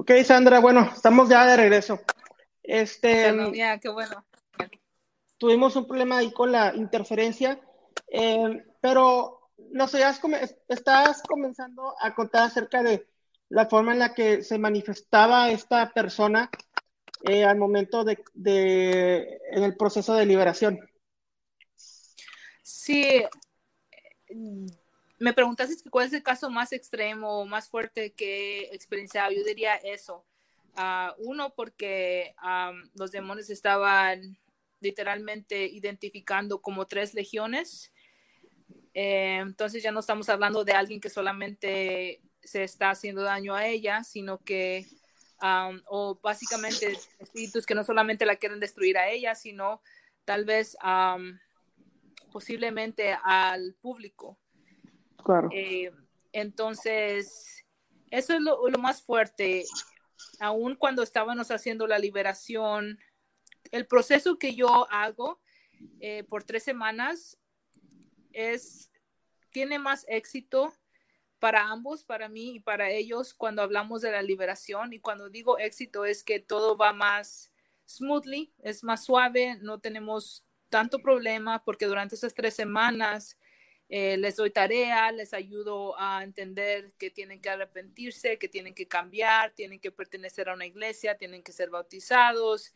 Ok, Sandra, bueno, estamos ya de regreso. Este, ya, qué bueno. Tuvimos un problema ahí con la interferencia, eh, pero no sé, estás comenzando a contar acerca de la forma en la que se manifestaba esta persona eh, al momento de, de, en el proceso de liberación. Sí, me preguntaste cuál es el caso más extremo, más fuerte que he experienciado. Yo diría eso. Ah, uno, porque los demonios estaban literalmente identificando como tres legiones. Eh, entonces ya no estamos hablando de alguien que solamente se está haciendo daño a ella, sino que, o básicamente espíritus que no solamente la quieren destruir a ella, sino tal vez posiblemente al público. Eh, entonces, eso es lo, más fuerte. Aún cuando estábamos haciendo la liberación, el proceso que yo hago eh, por tres semanas es, tiene más éxito para ambos, para mí y para ellos cuando hablamos de la liberación. Y cuando digo éxito es que todo va más smoothly, es más suave, no tenemos tanto problema porque durante esas tres semanas eh, les doy tarea, les ayudo a entender que tienen que arrepentirse, que tienen que cambiar, tienen que pertenecer a una iglesia, tienen que ser bautizados,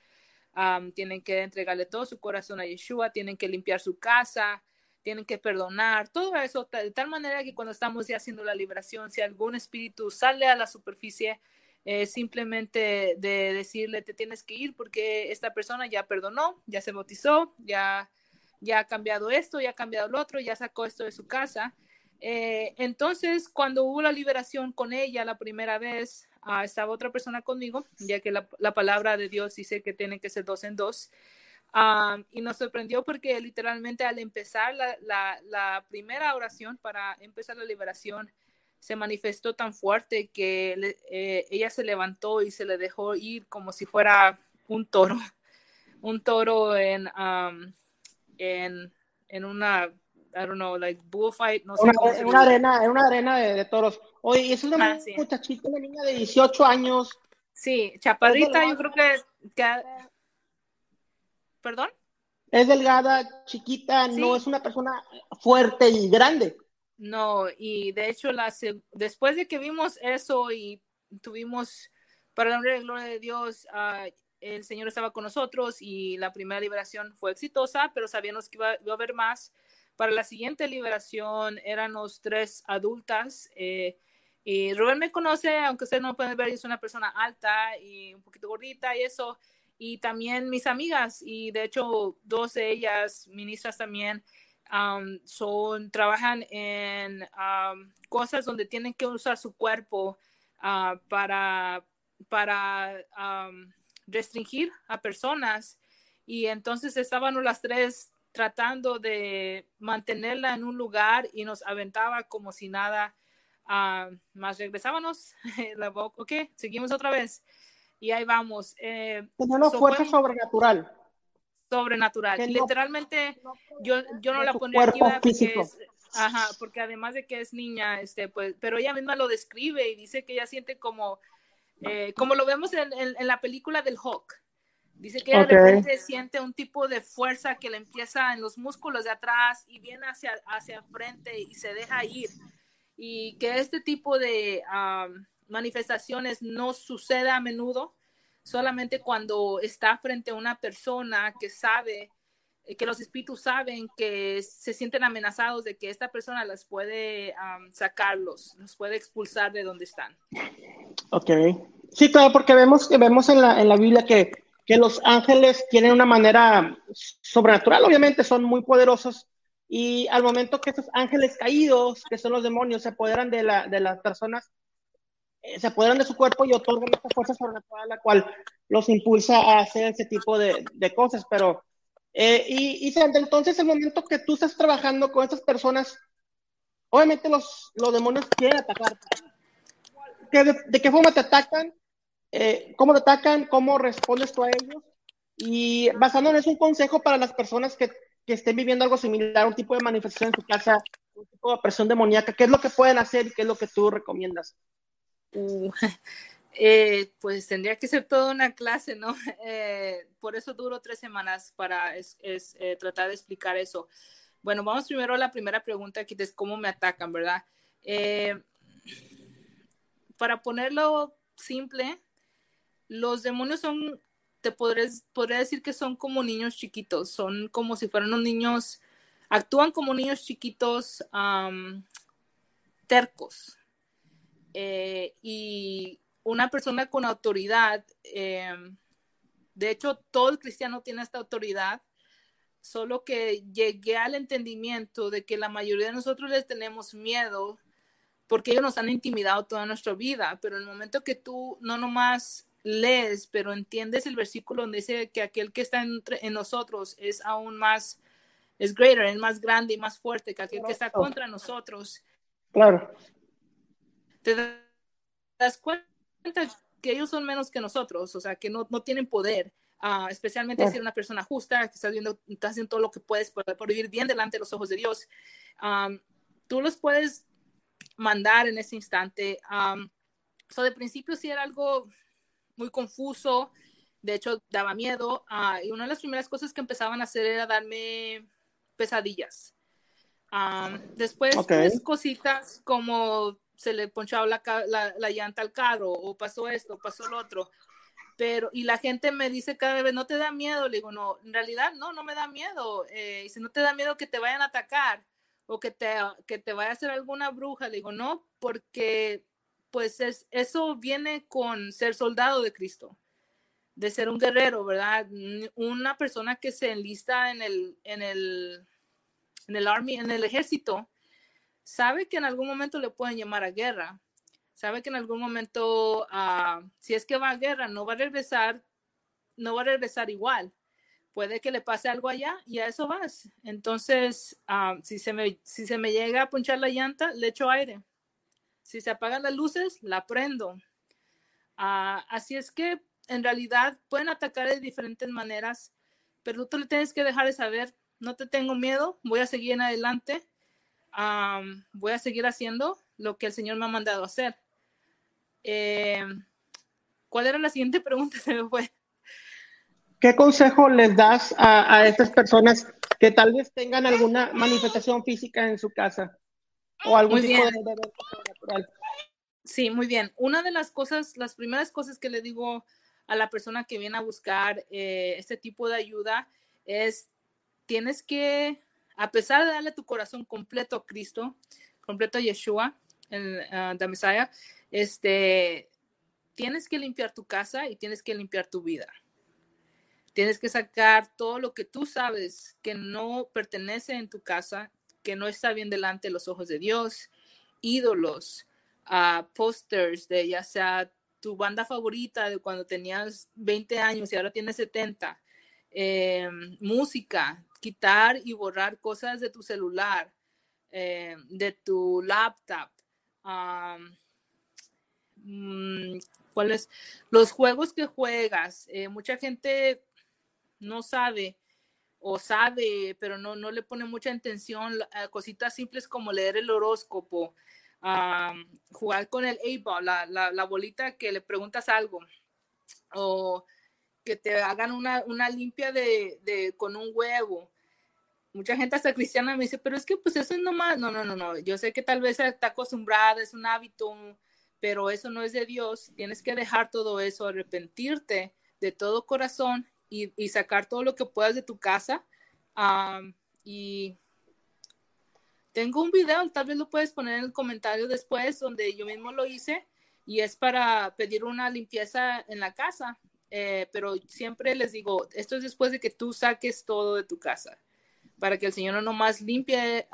tienen que entregarle todo su corazón a Yeshua, tienen que limpiar su casa, tienen que perdonar, todo eso, de tal manera que cuando estamos ya haciendo la liberación, si algún espíritu sale a la superficie, simplemente de decirle te tienes que ir porque esta persona ya perdonó, ya se bautizó, ya, ya ha cambiado esto, ya ha cambiado lo otro, ya sacó esto de su casa. Eh, entonces, cuando hubo la liberación con ella la primera vez, ah, estaba otra persona conmigo, ya que la, palabra de Dios dice que tiene que ser dos en dos. Ah, y nos sorprendió porque literalmente al empezar la, la, la primera oración para empezar la liberación, se manifestó tan fuerte que eh, ella se levantó y se le dejó ir como si fuera un toro, un toro en, en, en una, I don't know, like bullfight, no sé. Una, en, una arena, en una arena de, toros. Oye, es una ah, muchachita, una niña de 18 años. Sí, chaparrita, yo creo que, que... ¿Perdón? Es delgada, chiquita, no es una persona fuerte y grande. No, y de hecho, la, después de que vimos eso y tuvimos, para la gloria de Dios, uh, el Señor estaba con nosotros y la primera liberación fue exitosa, pero sabíamos que iba, a haber más. Para la siguiente liberación éramos tres adultas. Eh, y Rubén me conoce, aunque ustedes no pueden ver, es una persona alta y un poquito gordita y eso. Y también mis amigas, y de hecho dos de ellas, ministras también, son, trabajan en cosas donde tienen que usar su cuerpo ah, para, para restringir a personas. Y entonces estábamos las tres tratando de mantenerla en un lugar y nos aventaba como si nada. Ah, más regresábamos, la ok, seguimos otra vez. Y ahí vamos. Eh, una fuerza sobrenatural sobrenatural. Literalmente, yo, yo no la pondría aquí porque es, ajá, porque además de que es niña, este, pues, pero ella misma lo describe y dice que ella siente como, eh, como lo vemos en, en, la película del Hawk. Dice que de repente siente un tipo de fuerza que le empieza en los músculos de atrás y viene hacia, hacia frente y se deja ir. Y que este tipo de manifestaciones no sucede a menudo, solamente cuando está frente a una persona que sabe, que los espíritus saben que se sienten amenazados de que esta persona las puede sacarlos, los puede expulsar de donde están. Ok. Sí, claro, porque vemos, vemos en la, en la Biblia que, que los ángeles tienen una manera sobrenatural, obviamente son muy poderosos, y al momento que esos ángeles caídos, que son los demonios, se apoderan de, la, de las personas, eh, se apoderan de su cuerpo y otorgan esta fuerza sobrenatural, la cual los impulsa a hacer ese tipo de, de cosas. Pero, eh, y, y entonces, el momento que tú estás trabajando con estas personas, obviamente los, los demonios quieren atacar. de, qué forma te atacan? Eh, ¿Cómo te atacan? ¿Cómo respondes tú a ellos? Y basándonos en un consejo para las personas que, que estén viviendo algo similar, un tipo de manifestación en su casa, un tipo de presión demoníaca, ¿qué es lo que pueden hacer y qué es lo que tú recomiendas? Uh, Eh, pues tendría que ser toda una clase, ¿no? Eh, por eso duró tres semanas para es, eh, tratar de explicar eso. Bueno, vamos primero a la primera pregunta que es cómo me atacan, ¿verdad? para ponerlo simple, los demonios son, te podría, podría decir que son como niños chiquitos, son como si fueran unos niños, actúan como niños chiquitos tercos. y una persona con autoridad, em, de hecho, todo el cristiano tiene esta autoridad, solo que llegué al entendimiento de que la mayoría de nosotros les tenemos miedo porque ellos nos han intimidado toda nuestra vida, pero en el momento que tú no nomás lees, pero entiendes el versículo donde dice que aquel que está en nosotros es aún más, es greater, es más grande y más fuerte que aquel que está contra nosotros. Claro. Te das cuenta que ellos son menos que nosotros, o sea, que no, no tienen poder, uh, especialmente si eres una persona justa, que estás, viendo, estás haciendo todo lo que puedes para, vivir bien delante de los ojos de Dios. Um, tú los puedes mandar en ese instante. Um, so de principio sí era algo muy confuso, de hecho daba miedo, uh, y una de las primeras cosas que empezaban a hacer era darme pesadillas. Um, después, pues, cositas como se le ponchaba la, la, llanta al carro o pasó esto, pasó lo otro. Pero, y la gente me dice cada vez, ¿no te da miedo? Le digo, no, en realidad no, no me da miedo. Eh, si no te da miedo que te vayan a atacar o que te, que te vaya a hacer alguna bruja. Le digo, no, porque pues es, eso viene con ser soldado de Cristo, de ser un guerrero, ¿verdad? Una persona que se enlista en el, en el, en el army, en el ejército, sabe que en algún momento le pueden llamar a guerra, sabe que en algún momento, ah, si es que va a guerra, no va a regresar, no va a regresar igual. Puede que le pase algo allá y a eso vas. Entonces, ah, si, se me, si se me llega a punchar la llanta, le echo aire. Si se apagan las luces, la prendo. Ah, así es que en realidad pueden atacar de diferentes maneras, pero tú le tienes que dejar de saber, no te tengo miedo, voy a seguir en adelante voy a seguir haciendo lo que el Señor me ha mandado hacer. Eh, ¿Cuál era la siguiente pregunta? Se me fue. ¿Qué consejo les das a, estas personas que tal vez tengan alguna manifestación física en su casa o algún tipo de, natural? Sí, muy bien. Una de las cosas, las primeras cosas que le digo a la persona que viene a buscar eh, este tipo de ayuda es, tienes que a pesar de darle tu corazón completo a Cristo, completo a Yeshua, el uh, este, tienes que limpiar tu casa y tienes que limpiar tu vida. Tienes que sacar todo lo que tú sabes que no pertenece en tu casa, que no está bien delante de los ojos de Dios, ídolos, uh, posters de ya sea tu banda favorita de cuando tenías 20 años y ahora tienes 70, eh, música, quitar y borrar cosas de tu celular, eh, de tu laptop. Mm, ¿Cuáles? Los juegos que juegas. Eh, mucha gente no sabe o sabe, pero no, no le pone mucha atención a cositas simples como leer el horóscopo, jugar con el A-ball, la, la, la, bolita que le preguntas algo, o que te hagan una, una limpia de, de, con un huevo, mucha gente hasta cristiana me dice, pero es que pues eso es nomás, no, no, no, no, yo sé que tal vez está acostumbrada, es un hábito, pero eso no es de Dios, tienes que dejar todo eso, arrepentirte de todo corazón y, sacar todo lo que puedas de tu casa. y tengo un video, tal vez lo puedes poner en el comentario después, donde yo mismo lo hice y es para pedir una limpieza en la casa. Eh, pero siempre les digo, esto es después de que tú saques todo de tu casa para que el Señor no nomás limpie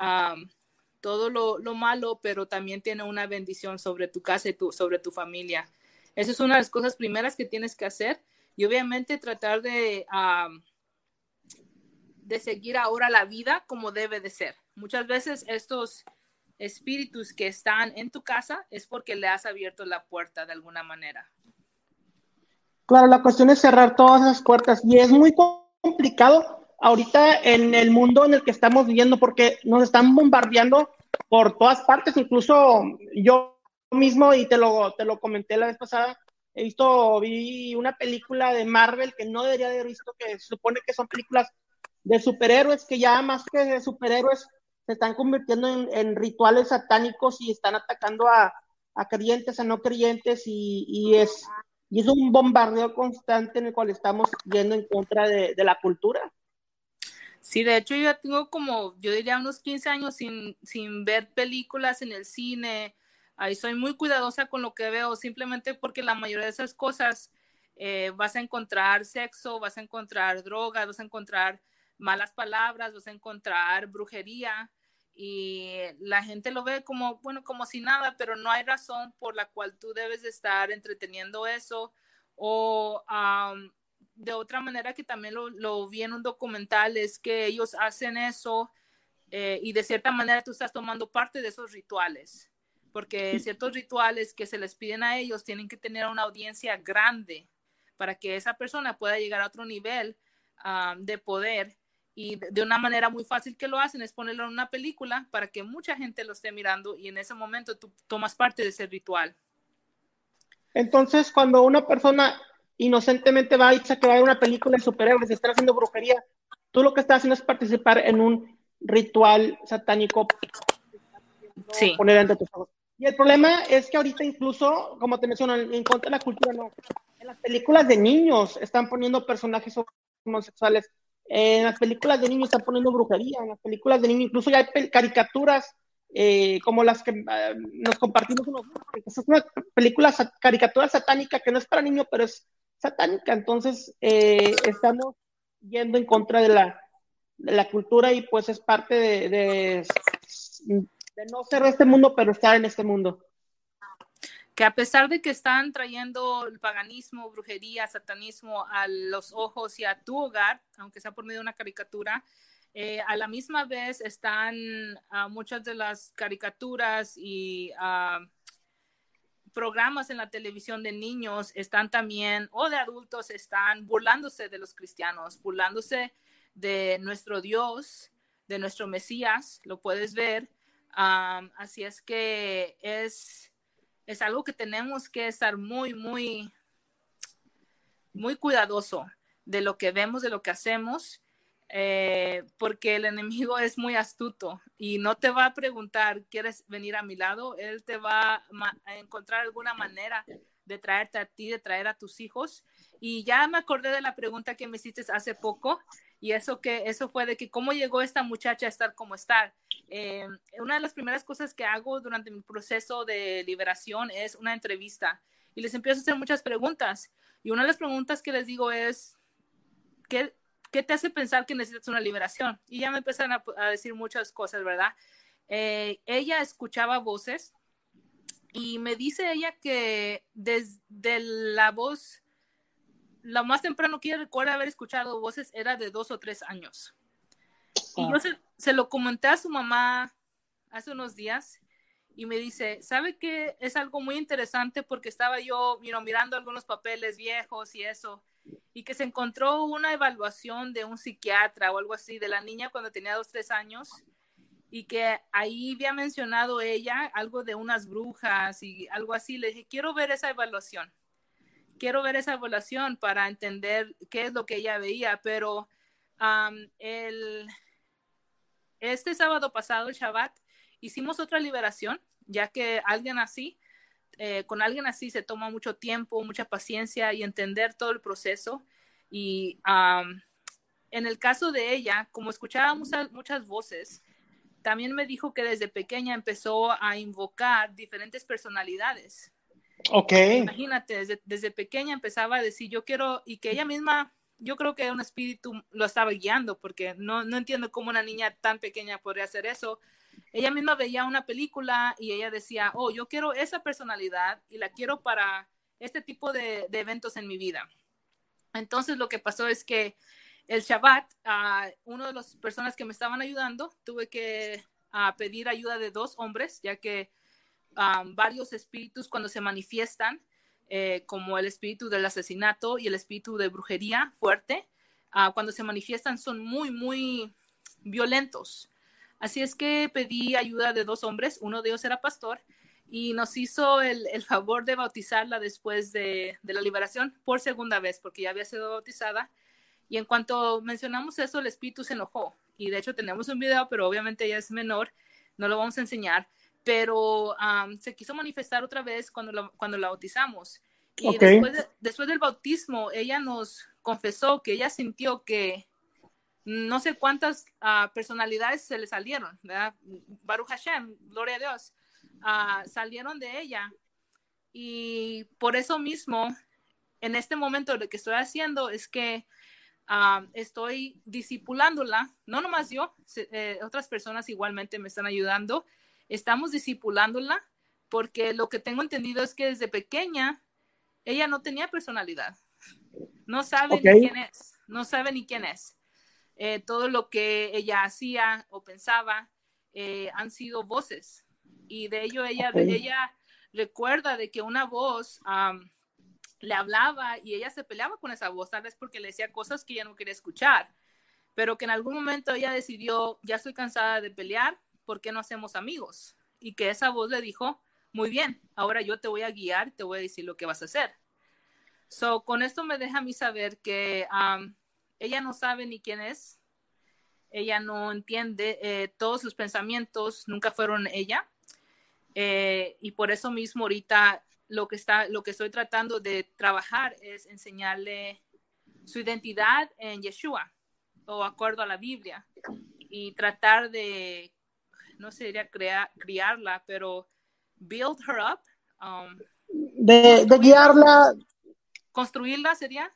todo lo, malo, pero también tiene una bendición sobre tu casa y tu, sobre tu familia. Esa es una de las cosas primeras que tienes que hacer y obviamente tratar de, de seguir ahora la vida como debe de ser. Muchas veces estos espíritus que están en tu casa es porque le has abierto la puerta de alguna manera. Claro, la cuestión es cerrar todas esas puertas y es muy complicado ahorita en el mundo en el que estamos viviendo, porque nos están bombardeando por todas partes, incluso yo mismo, y te lo, te lo comenté la vez pasada, he visto, vi una película de Marvel que no debería haber visto, que se supone que son películas de superhéroes, que ya más que de superhéroes se están convirtiendo en, rituales satánicos y están atacando a, creyentes, a no creyentes, y, es, y es un bombardeo constante en el cual estamos yendo en contra de, de la cultura. Sí, de hecho yo ya tengo como, yo diría unos 15 años sin, sin ver películas en el cine. Ahí soy muy cuidadosa con lo que veo, simplemente porque la mayoría de esas cosas eh, vas a encontrar sexo, vas a encontrar drogas, vas a encontrar malas palabras, vas a encontrar brujería y la gente lo ve como, bueno, como si nada, pero no hay razón por la cual tú debes de estar entreteniendo eso o de otra manera que también lo, vi en un documental, es que ellos hacen eso eh, y de cierta manera tú estás tomando parte de esos rituales, porque ciertos rituales que se les piden a ellos tienen que tener una audiencia grande para que esa persona pueda llegar a otro nivel ah, de poder y de una manera muy fácil que lo hacen es ponerlo en una película para que mucha gente lo esté mirando y en ese momento tú tomas parte de ese ritual. Entonces, cuando una persona inocentemente va dice que va a ver una película de superhéroes, está haciendo brujería. Tú lo que estás haciendo es participar en un ritual satánico. Sí. Poner tus ojos. Y el problema es que ahorita incluso, como te menciono, en contra de la cultura, no. En las películas de niños están poniendo personajes homosexuales. En las películas de niños están poniendo brujería. En las películas de niños incluso ya hay caricaturas eh, como las que eh, nos compartimos unos es una película caricatura satánica que no es para niños, pero es satánica, entonces eh, estamos yendo en contra de la, de la cultura y pues es parte de, de, no ser de este mundo, pero estar en este mundo. Que a pesar de que están trayendo el paganismo, brujería, satanismo a los ojos y a tu hogar, aunque sea por medio de una caricatura, eh, a la misma vez están uh, muchas de las caricaturas y uh, programas en la televisión de niños están también, o de adultos, están burlándose de los cristianos, burlándose de nuestro Dios, de nuestro Mesías, lo puedes ver. así es que es, es algo que tenemos que estar muy, muy, muy cuidadoso de lo que vemos, de lo que hacemos eh, porque el enemigo es muy astuto y no te va a preguntar, ¿quieres venir a mi lado? Él te va a encontrar alguna manera de traerte a ti, de traer a tus hijos. Y ya me acordé de la pregunta que me hiciste hace poco y eso que eso fue de que cómo llegó esta muchacha a estar como estar. Eh, una de las primeras cosas que hago durante mi proceso de liberación es una entrevista y les empiezo a hacer muchas preguntas. Y una de las preguntas que les digo es, ¿qué, ¿qué te hace pensar que necesitas una liberación? Y ya me empezaron a, decir muchas cosas, ¿verdad? Eh, ella escuchaba voces y me dice ella que desde la voz, lo más temprano que ella recuerda haber escuchado voces era de dos o tres años. Y yo se, se, lo comenté a su mamá hace unos días y me dice, ¿sabe que es algo muy interesante? Porque estaba yo mirando algunos papeles viejos y eso y que se encontró una evaluación de un psiquiatra o algo así de la niña cuando tenía dos, tres años y que ahí había mencionado ella algo de unas brujas y algo así. Le dije, quiero ver esa evaluación. Quiero ver esa evaluación para entender qué es lo que ella veía, pero el, este sábado pasado, el Shabbat, hicimos otra liberación, ya que alguien así eh, con alguien así se toma mucho tiempo, mucha paciencia y entender todo el proceso. Y en el caso de ella, como escuchaba muchas, voces, también me dijo que desde pequeña empezó a invocar diferentes personalidades. Ok. Imagínate, desde, desde, pequeña empezaba a decir, yo quiero, y que ella misma, yo creo que un espíritu lo estaba guiando, porque no, no entiendo cómo una niña tan pequeña podría hacer eso, ella misma veía una película y ella decía, oh, yo quiero esa personalidad y la quiero para este tipo de, eventos en mi vida. Entonces lo que pasó es que el Shabbat, uh, uno de las personas que me estaban ayudando, tuve que ah, pedir ayuda de dos hombres, ya que ah, varios espíritus cuando se manifiestan, eh, como el espíritu del asesinato y el espíritu de brujería fuerte, cuando se manifiestan son muy, muy violentos. Así es que pedí ayuda de dos hombres, uno de ellos era pastor, y nos hizo el, el favor de bautizarla después de, de, la liberación por segunda vez, porque ya había sido bautizada. Y en cuanto mencionamos eso, el espíritu se enojó. Y de hecho tenemos un video, pero obviamente ella es menor, no lo vamos a enseñar, pero um, se quiso manifestar otra vez cuando, lo, cuando la bautizamos. Y okay. después, de, después del bautismo, ella nos confesó que ella sintió que no sé cuántas uh, personalidades se le salieron, ¿verdad? Baruch Hashem, gloria a Dios, uh, salieron de ella. Y por eso mismo, en este momento lo que estoy haciendo es que uh, estoy discipulándola, no nomás yo, eh, otras personas igualmente me están ayudando, estamos discipulándola porque lo que tengo entendido es que desde pequeña ella no tenía personalidad, no sabe okay. ni quién es, no sabe ni quién es. Eh, todo lo que ella hacía o pensaba eh, han sido voces. Y de ello ella, okay. ella recuerda de que una voz um, le hablaba y ella se peleaba con esa voz, tal vez porque le decía cosas que ella no quería escuchar, pero que en algún momento ella decidió, ya estoy cansada de pelear, ¿por qué no hacemos amigos? Y que esa voz le dijo, muy bien, ahora yo te voy a guiar, te voy a decir lo que vas a hacer. So, con esto me deja a mí saber que um, ella no sabe ni quién es, ella no entiende, eh, todos sus pensamientos nunca fueron ella. Eh, y por eso mismo ahorita lo que, está, lo que estoy tratando de trabajar es enseñarle su identidad en Yeshua o acuerdo a la Biblia y tratar de, no sé, crear, criarla, pero build her up. Um, de, de, guiarla. Construirla sería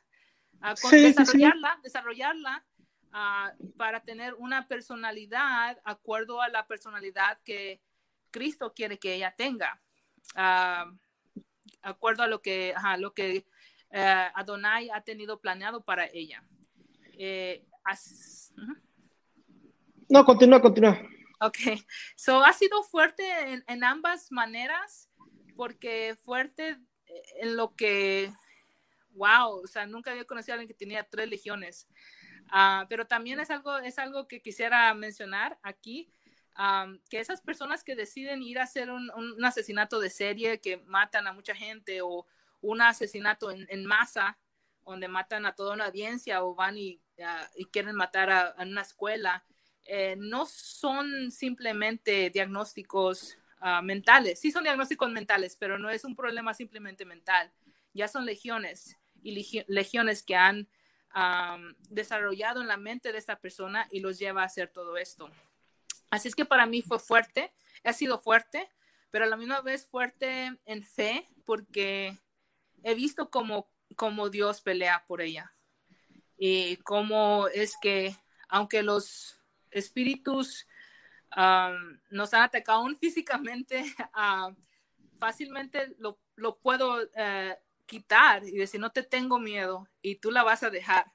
uh, sí, desarrollarla, sí. desarrollarla uh, para tener una personalidad acuerdo a la personalidad que Cristo quiere que ella tenga, uh, acuerdo a lo que, ajá, lo que Adonai ha tenido planeado para ella. Eh, as, uh -huh. No, continúa, continúa. Ok, so ha sido fuerte en, en ambas maneras, porque fuerte en lo que wow, o sea, nunca había conocido a alguien que tenía tres legiones. Uh, pero también es algo, es algo que quisiera mencionar aquí, que esas personas que deciden ir a hacer un, asesinato de serie, que matan a mucha gente, o un asesinato en, en masa, donde matan a toda una audiencia, o van y, uh, quieren matar a, a una escuela, eh, no son simplemente diagnósticos uh, mentales. Sí son diagnósticos mentales, pero no es un problema simplemente mental. Ya son legiones y legiones que han desarrollado en la mente de esta persona y los lleva a hacer todo esto. Así es que para mí fue fuerte, ha sido fuerte, pero a la misma vez fuerte en fe porque he visto cómo, cómo Dios pelea por ella y cómo es que aunque los espíritus nos han atacado aún físicamente, fácilmente lo, puedo uh, quitar y decir, no te tengo miedo y tú la vas a dejar.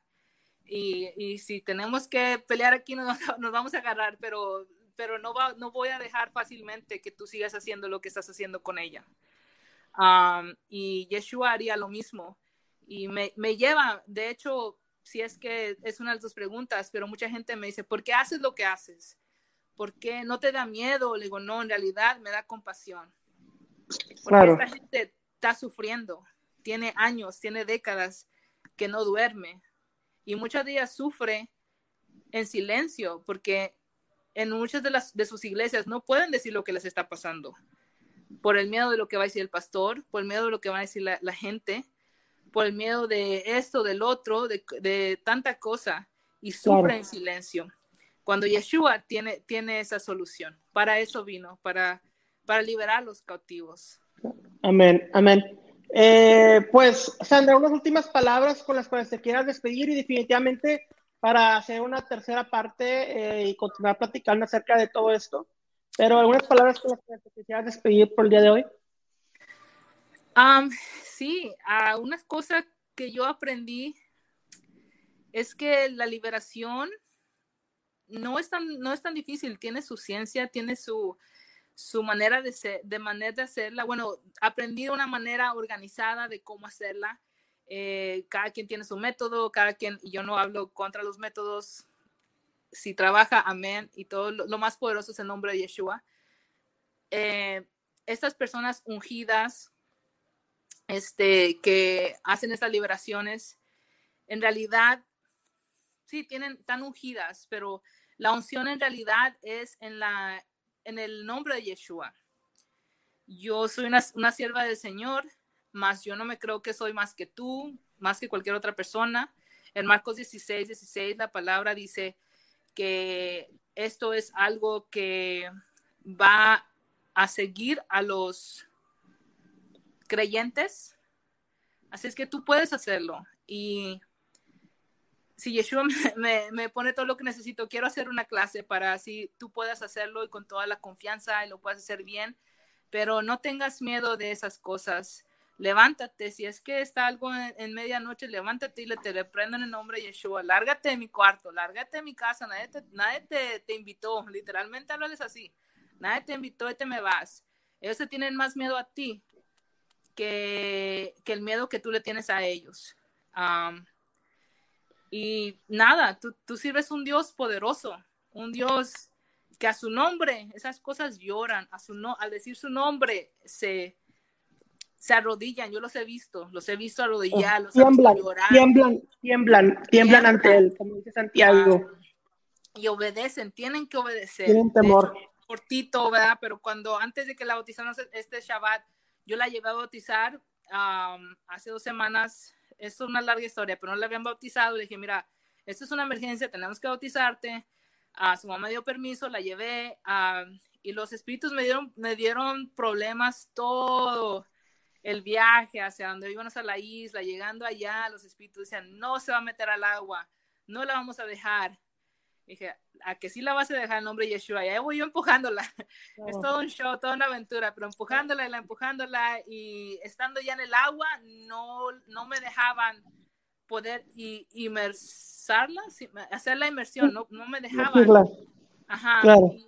Y, y si tenemos que pelear aquí, nos, nos, vamos a agarrar, pero, pero no, va, no voy a dejar fácilmente que tú sigas haciendo lo que estás haciendo con ella. Um, y Yeshua haría lo mismo. Y me, me lleva, de hecho, si es que es una de tus preguntas, pero mucha gente me dice, ¿por qué haces lo que haces? ¿Por qué no te da miedo? Le digo, no, en realidad me da compasión. Porque claro. esta gente está sufriendo tiene años, tiene décadas que no duerme y muchas de ellas sufre en silencio porque en muchas de, las, de sus iglesias no pueden decir lo que les está pasando por el miedo de lo que va a decir el pastor, por el miedo de lo que va a decir la, la gente, por el miedo de esto, del otro, de, de tanta cosa y sufre claro. en silencio. Cuando Yeshua tiene, tiene esa solución, para eso vino, para, para liberar a los cautivos. Amén, amén. Eh, pues, Sandra, unas últimas palabras con las cuales te quieras despedir y definitivamente para hacer una tercera parte eh, y continuar platicando acerca de todo esto. Pero algunas palabras con las cuales te quisieras despedir por el día de hoy. Um, sí, uh, una cosa que yo aprendí es que la liberación no es tan, no es tan difícil, tiene su ciencia, tiene su, su manera de, ser, de manera de hacerla. Bueno, aprendí una manera organizada de cómo hacerla. Eh, cada quien tiene su método, cada quien, yo no hablo contra los métodos. Si trabaja, amén, y todo lo, lo más poderoso es el nombre de Yeshua. Eh, estas personas ungidas, este, que hacen estas liberaciones, en realidad, sí, tienen, tan ungidas, pero la unción en realidad es en, la, en el nombre de Yeshua. Yo soy una, una sierva del Señor, más yo no me creo que soy más que tú, más que cualquier otra persona. En Marcos 16, 16, la palabra dice que esto es algo que va a seguir a los creyentes. Así es que tú puedes hacerlo. Y si Yeshua me, pone todo lo que necesito, quiero hacer una clase para así tú puedas hacerlo y con toda la confianza y lo puedas hacer bien, pero no tengas miedo de esas cosas levántate, si es que está algo en, medianoche, levántate y le te reprendo en el nombre de Yeshua, lárgate de mi cuarto, lárgate de mi casa, nadie te, nadie te, invitó, literalmente háblales así, nadie te invitó y te me vas. Ellos te tienen más miedo a ti que, que el miedo que tú le tienes a ellos. Y nada, tú, tú sirves un Dios poderoso, un Dios que a su nombre esas cosas lloran, a su no, al decir su nombre se, se arrodillan, yo los he visto, los he visto arrodillar, los tiemblan, he visto llorar. Tiemblan, tiemblan, tiemblan, ante él, como dice Santiago. y obedecen, tienen que obedecer. Tienen temor. cortito, ¿verdad? Pero cuando antes de que la bautizaran este Shabbat, yo la llevé a bautizar hace dos semanas. Es una larga historia, pero no la habían bautizado. Le dije, mira, esto es una emergencia, tenemos que bautizarte. a su mamá dio permiso, la llevé y los espíritus me dieron, me dieron problemas todo el viaje hacia donde íbamos a la isla, llegando allá, los espíritus decían, no se va a meter al agua, no la vamos a dejar. Dije, a que sí la vas a dejar el nombre de Yeshua. Y ahí voy yo empujándola. Es todo un show, toda una aventura, pero empujándola y la empujándola y estando ya en el agua, no, no me dejaban poder inmersarla, hacer la inmersión, no, no me dejaban. Ajá,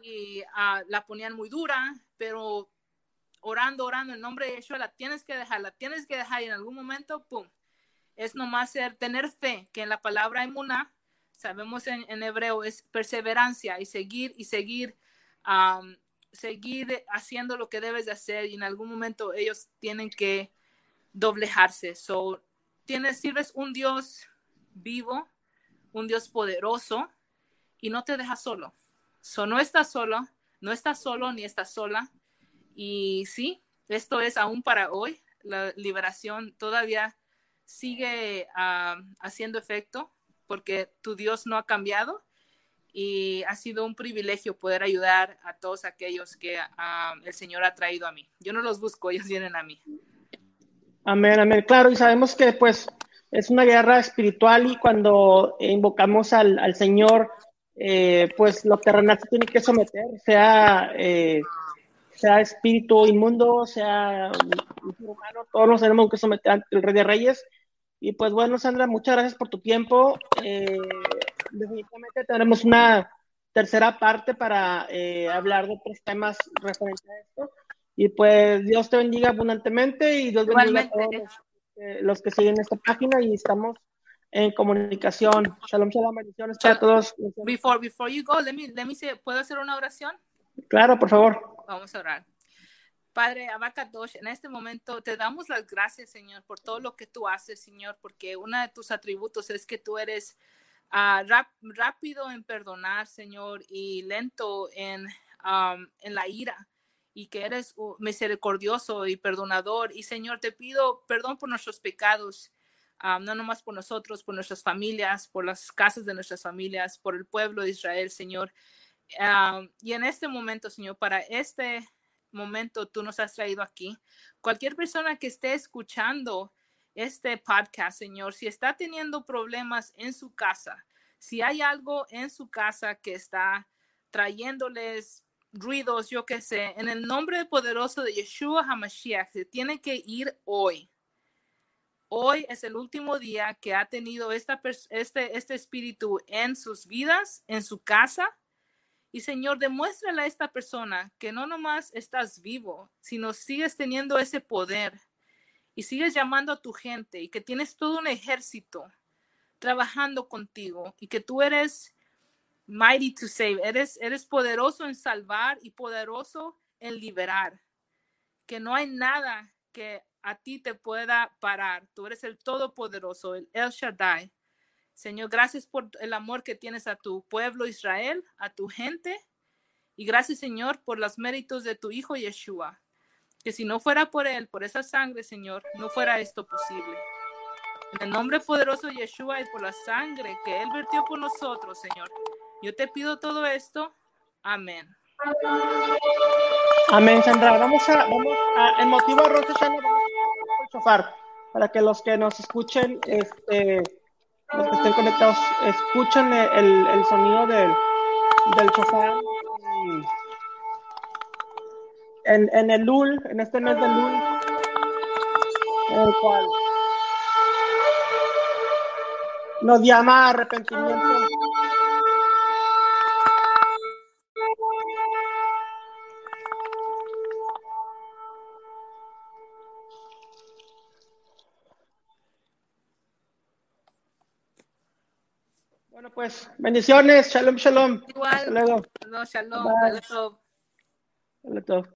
y uh, la ponían muy dura, pero orando, orando en nombre de Yeshua, la tienes que dejar, la tienes que dejar y en algún momento, pum, es nomás ser, tener fe, que en la palabra emuná, sabemos en, hebreo, es perseverancia y seguir y seguir, seguir haciendo lo que debes de hacer y en algún momento ellos tienen que doblejarse. So, tienes, sirves un Dios vivo, un Dios poderoso y no te deja solo. So, no estás solo, no estás solo ni estás sola y sí, esto es aún para hoy. La liberación todavía sigue haciendo efecto porque tu Dios no ha cambiado y ha sido un privilegio poder ayudar a todos aquellos que ah, el Señor ha traído a mí. Yo no los busco, ellos vienen a mí. Amén, amén. Claro, y sabemos que pues es una guerra espiritual y cuando invocamos al, Señor, eh, pues lo terrenal se tiene que someter, sea eh, sea espíritu inmundo, sea humano, todos nos tenemos que someter ante el Rey de Reyes. Y pues bueno, Sandra, muchas gracias por tu tiempo. Eh, definitivamente tendremos una tercera parte para eh, hablar de otros temas referentes a esto. Y pues Dios te bendiga abundantemente y Dios bendiga a todos los, que siguen esta página y estamos en comunicación. Shalom, shalom, bendiciones para todos. Before, before you go, let me, let me say, ¿puedo hacer una oración? Claro, por favor. Vamos a orar. Padre Abacadosh, en este momento te damos las gracias, Señor, por todo lo que tú haces, Señor, porque uno de tus atributos es que tú eres uh, rápido en perdonar, Señor, y lento en, en la ira, y que eres misericordioso y perdonador. Y, Señor, te pido perdón por nuestros pecados, um, no nomás por nosotros, por nuestras familias, por las casas de nuestras familias, por el pueblo de Israel, Señor y en este momento, Señor, para este momento tú nos has traído aquí. Cualquier persona que esté escuchando este podcast, Señor, si está teniendo problemas en su casa, si hay algo en su casa que está trayéndoles ruidos, yo qué sé, en el nombre poderoso de Yeshua HaMashiach, se tiene que ir hoy. Hoy es el último día que ha tenido este, este espíritu en sus vidas, en su casa y Señor, demuéstrale a esta persona que no nomás estás vivo, sino sigues teniendo ese poder y sigues llamando a tu gente y que tienes todo un ejército trabajando contigo y que tú eres mighty to save, eres, eres poderoso en salvar y poderoso en liberar. que no hay nada que a ti te pueda parar. Tú eres el Todopoderoso, el El Shaddai. Señor, gracias por el amor que tienes a tu pueblo Israel, a tu gente. Y gracias, Señor, por los méritos de tu Hijo Yeshua. Que si no fuera por él, por esa sangre, Señor, no fuera esto posible. En el nombre poderoso de Yeshua y por la sangre que él vertió por nosotros, Señor. Yo te pido todo esto. Amén. Amén, Sandra. Vamos a, vamos a, en motivo de Rosh vamos a para que los que nos escuchen, este, los que estén conectados, escuchen el, el sonido del, del chofar en, en el Lul, en este mes del Lul, el cual nos llama arrepentimiento. Pues bendiciones, shalom, shalom. Igual. Hasta luego. No, shalom. Hasta luego. Hasta luego.